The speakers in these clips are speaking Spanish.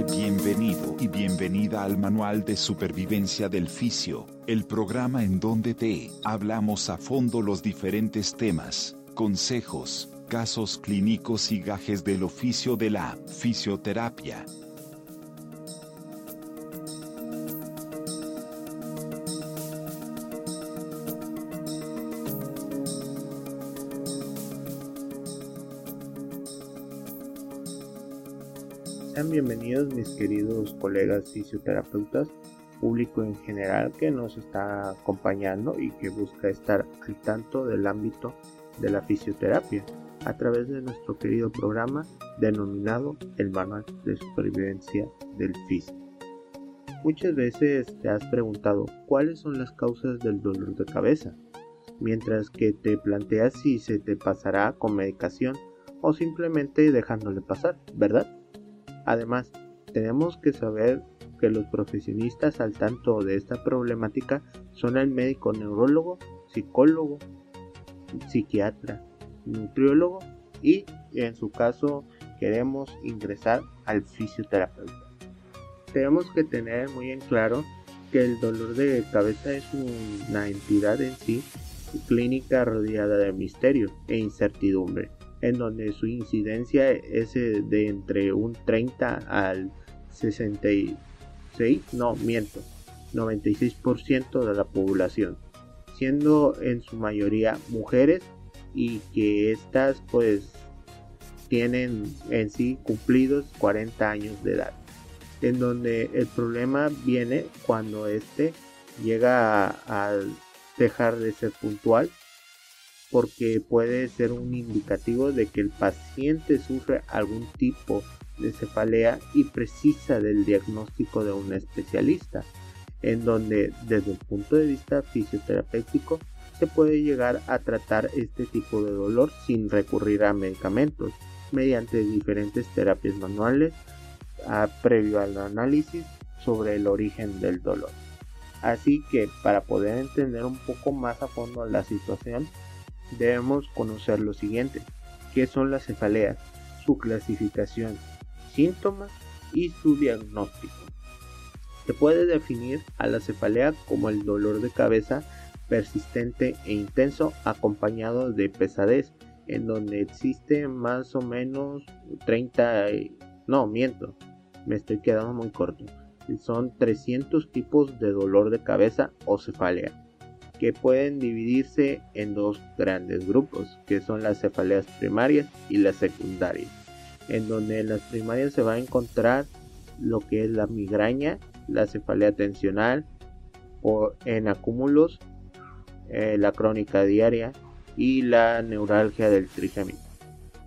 bienvenido y bienvenida al Manual de Supervivencia del Fisio, el programa en donde te hablamos a fondo los diferentes temas, consejos, casos clínicos y gajes del oficio de la fisioterapia. Sean bienvenidos mis queridos colegas fisioterapeutas, público en general que nos está acompañando y que busca estar al tanto del ámbito de la fisioterapia a través de nuestro querido programa denominado el Manual de Supervivencia del Fisio. Muchas veces te has preguntado cuáles son las causas del dolor de cabeza, mientras que te planteas si se te pasará con medicación o simplemente dejándole pasar, ¿verdad? Además, tenemos que saber que los profesionistas al tanto de esta problemática son el médico neurólogo, psicólogo, psiquiatra, nutriólogo y en su caso queremos ingresar al fisioterapeuta. Tenemos que tener muy en claro que el dolor de cabeza es una entidad en sí clínica rodeada de misterio e incertidumbre en donde su incidencia es eh, de entre un 30 al 66, no miento, 96% de la población, siendo en su mayoría mujeres y que estas pues tienen en sí cumplidos 40 años de edad, en donde el problema viene cuando este llega a dejar de ser puntual porque puede ser un indicativo de que el paciente sufre algún tipo de cefalea y precisa del diagnóstico de un especialista, en donde desde el punto de vista fisioterapéutico se puede llegar a tratar este tipo de dolor sin recurrir a medicamentos, mediante diferentes terapias manuales previo al análisis sobre el origen del dolor. Así que para poder entender un poco más a fondo la situación, debemos conocer lo siguiente, qué son las cefaleas, su clasificación, síntomas y su diagnóstico. Se puede definir a la cefalea como el dolor de cabeza persistente e intenso acompañado de pesadez, en donde existe más o menos 30, no miento, me estoy quedando muy corto, son 300 tipos de dolor de cabeza o cefalea que pueden dividirse en dos grandes grupos, que son las cefaleas primarias y las secundarias, en donde en las primarias se va a encontrar lo que es la migraña, la cefalea tensional o en acúmulos, eh, la crónica diaria y la neuralgia del trigémino,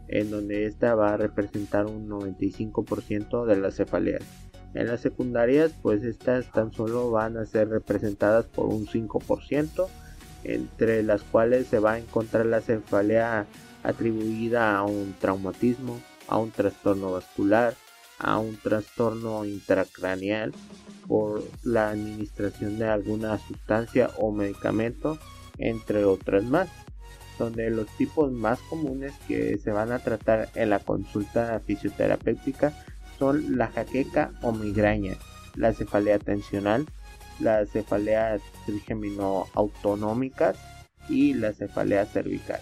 en donde esta va a representar un 95% de las cefaleas. En las secundarias, pues estas tan solo van a ser representadas por un 5%, entre las cuales se va a encontrar la cefalea atribuida a un traumatismo, a un trastorno vascular, a un trastorno intracraneal por la administración de alguna sustancia o medicamento, entre otras más. Donde los tipos más comunes que se van a tratar en la consulta fisioterapéutica son la jaqueca o migraña, la cefalea tensional, la cefalea trigémino-autonómicas y la cefalea cervical.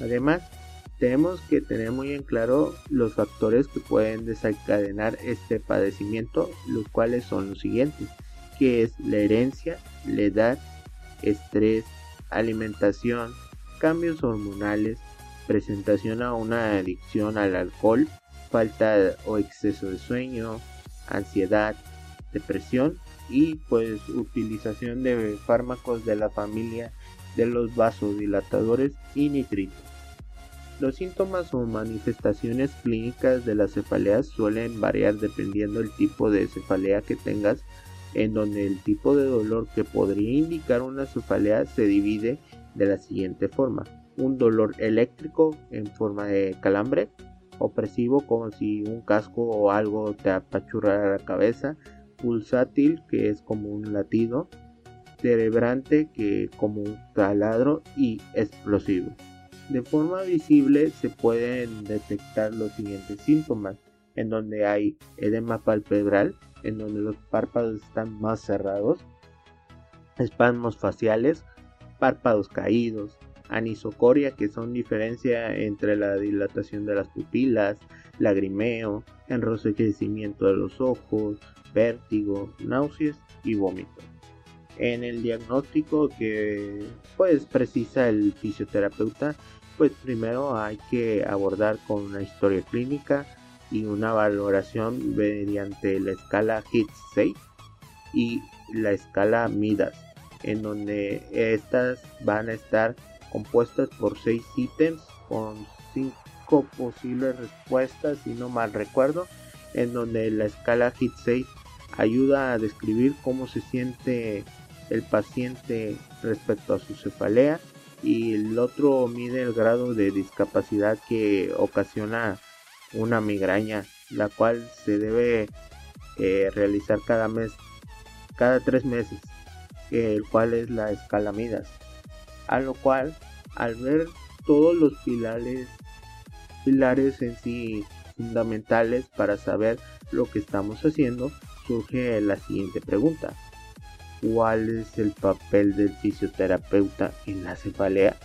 Además, tenemos que tener muy en claro los factores que pueden desencadenar este padecimiento, los cuales son los siguientes, que es la herencia, la edad, estrés, alimentación, cambios hormonales, presentación a una adicción al alcohol, falta o exceso de sueño, ansiedad, depresión y pues utilización de fármacos de la familia de los vasodilatadores y nitritos. Los síntomas o manifestaciones clínicas de las cefaleas suelen variar dependiendo del tipo de cefalea que tengas, en donde el tipo de dolor que podría indicar una cefalea se divide de la siguiente forma. Un dolor eléctrico en forma de calambre, opresivo como si un casco o algo te apachurrara la cabeza, pulsátil que es como un latido, cerebrante que como un taladro y explosivo. De forma visible se pueden detectar los siguientes síntomas, en donde hay edema palpebral, en donde los párpados están más cerrados, espasmos faciales, párpados caídos, anisocoria, que son diferencia entre la dilatación de las pupilas, lagrimeo, enrojecimiento de los ojos, vértigo, náuseas y vómito. En el diagnóstico que pues precisa el fisioterapeuta, pues primero hay que abordar con una historia clínica y una valoración mediante la escala HITS 6 y la escala MIDAS, en donde estas van a estar compuestas por 6 ítems con 5 posibles respuestas, si no mal recuerdo, en donde la escala HIT 6 ayuda a describir cómo se siente el paciente respecto a su cefalea y el otro mide el grado de discapacidad que ocasiona una migraña, la cual se debe eh, realizar cada mes, cada tres meses, el cual es la escala Midas. A lo cual, al ver todos los pilares, pilares en sí fundamentales para saber lo que estamos haciendo, surge la siguiente pregunta. ¿Cuál es el papel del fisioterapeuta en la cefalea?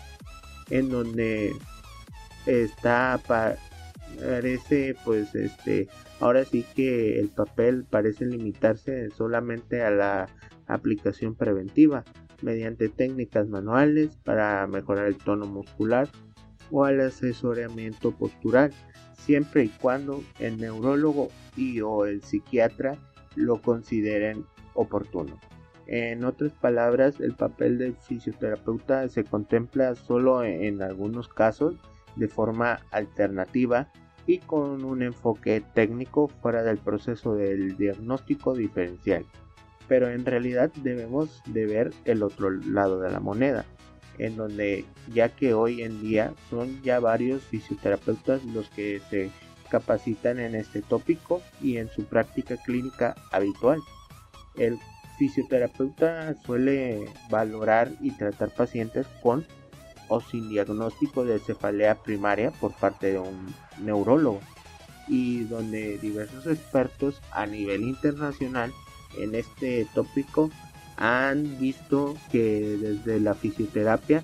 En donde está parece pues este ahora sí que el papel parece limitarse solamente a la aplicación preventiva mediante técnicas manuales para mejorar el tono muscular o al asesoramiento postural siempre y cuando el neurólogo y o el psiquiatra lo consideren oportuno. En otras palabras, el papel del fisioterapeuta se contempla solo en algunos casos de forma alternativa y con un enfoque técnico fuera del proceso del diagnóstico diferencial. Pero en realidad debemos de ver el otro lado de la moneda, en donde ya que hoy en día son ya varios fisioterapeutas los que se capacitan en este tópico y en su práctica clínica habitual. El fisioterapeuta suele valorar y tratar pacientes con o sin diagnóstico de cefalea primaria por parte de un neurólogo y donde diversos expertos a nivel internacional en este tópico han visto que desde la fisioterapia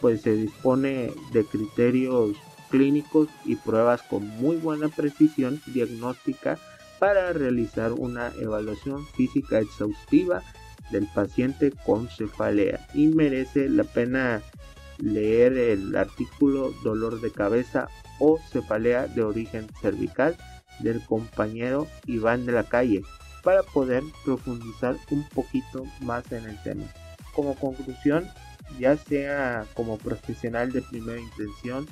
pues se dispone de criterios clínicos y pruebas con muy buena precisión diagnóstica para realizar una evaluación física exhaustiva del paciente con cefalea. Y merece la pena leer el artículo dolor de cabeza o cefalea de origen cervical del compañero Iván de la Calle para poder profundizar un poquito más en el tema. Como conclusión, ya sea como profesional de primera intención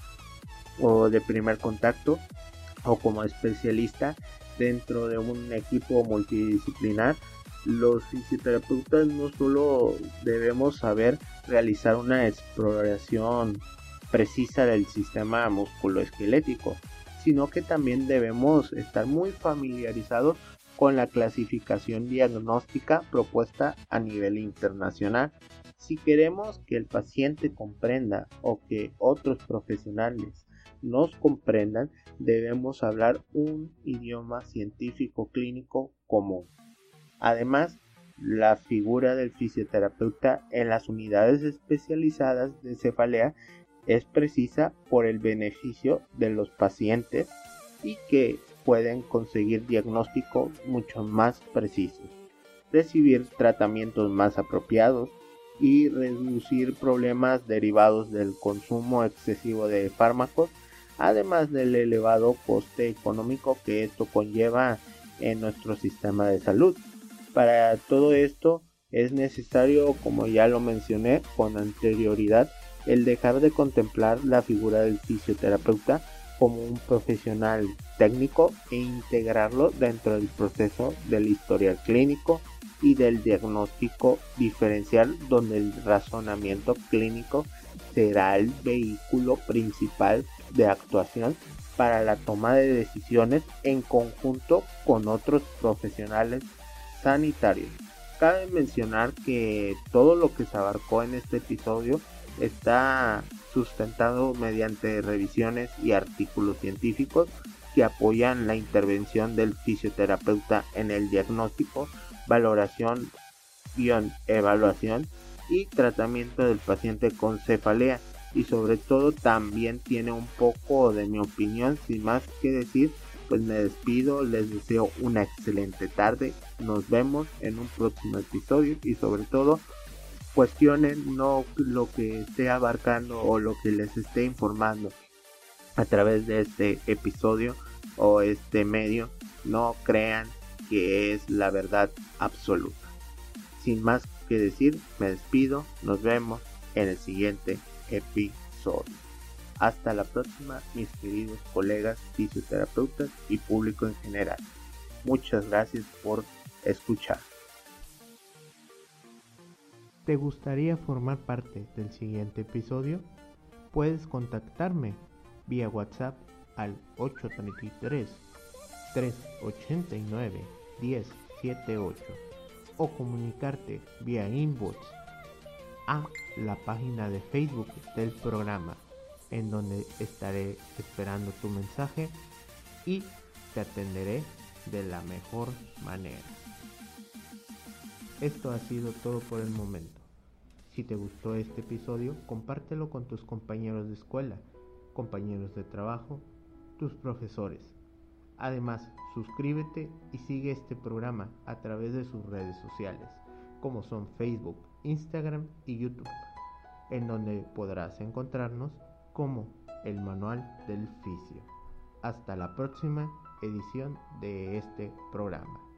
o de primer contacto o como especialista dentro de un equipo multidisciplinar, los fisioterapeutas no solo debemos saber realizar una exploración precisa del sistema musculoesquelético, sino que también debemos estar muy familiarizados con la clasificación diagnóstica propuesta a nivel internacional. Si queremos que el paciente comprenda o que otros profesionales nos comprendan, debemos hablar un idioma científico clínico común. Además, la figura del fisioterapeuta en las unidades especializadas de cefalea es precisa por el beneficio de los pacientes y que pueden conseguir diagnósticos mucho más precisos, recibir tratamientos más apropiados y reducir problemas derivados del consumo excesivo de fármacos, además del elevado coste económico que esto conlleva en nuestro sistema de salud. Para todo esto es necesario, como ya lo mencioné con anterioridad, el dejar de contemplar la figura del fisioterapeuta como un profesional técnico e integrarlo dentro del proceso del historial clínico y del diagnóstico diferencial donde el razonamiento clínico será el vehículo principal de actuación para la toma de decisiones en conjunto con otros profesionales sanitarios. Cabe mencionar que todo lo que se abarcó en este episodio está sustentado mediante revisiones y artículos científicos que apoyan la intervención del fisioterapeuta en el diagnóstico, valoración, evaluación y tratamiento del paciente con cefalea. Y sobre todo también tiene un poco de mi opinión sin más que decir pues me despido les deseo una excelente tarde nos vemos en un próximo episodio y sobre todo cuestionen no lo que esté abarcando o lo que les esté informando a través de este episodio o este medio no crean que es la verdad absoluta. Sin más que decir me despido nos vemos en el siguiente episodio. Hasta la próxima mis queridos colegas fisioterapeutas y público en general. Muchas gracias por escuchar ¿Te gustaría formar parte del siguiente episodio? Puedes contactarme vía WhatsApp al 833 389 1078 o comunicarte vía inbox a la página de Facebook del programa en donde estaré esperando tu mensaje y te atenderé de la mejor manera. Esto ha sido todo por el momento. Si te gustó este episodio, compártelo con tus compañeros de escuela, compañeros de trabajo, tus profesores. Además, suscríbete y sigue este programa a través de sus redes sociales, como son Facebook, Instagram y YouTube, en donde podrás encontrarnos como el Manual del Fisio. Hasta la próxima edición de este programa.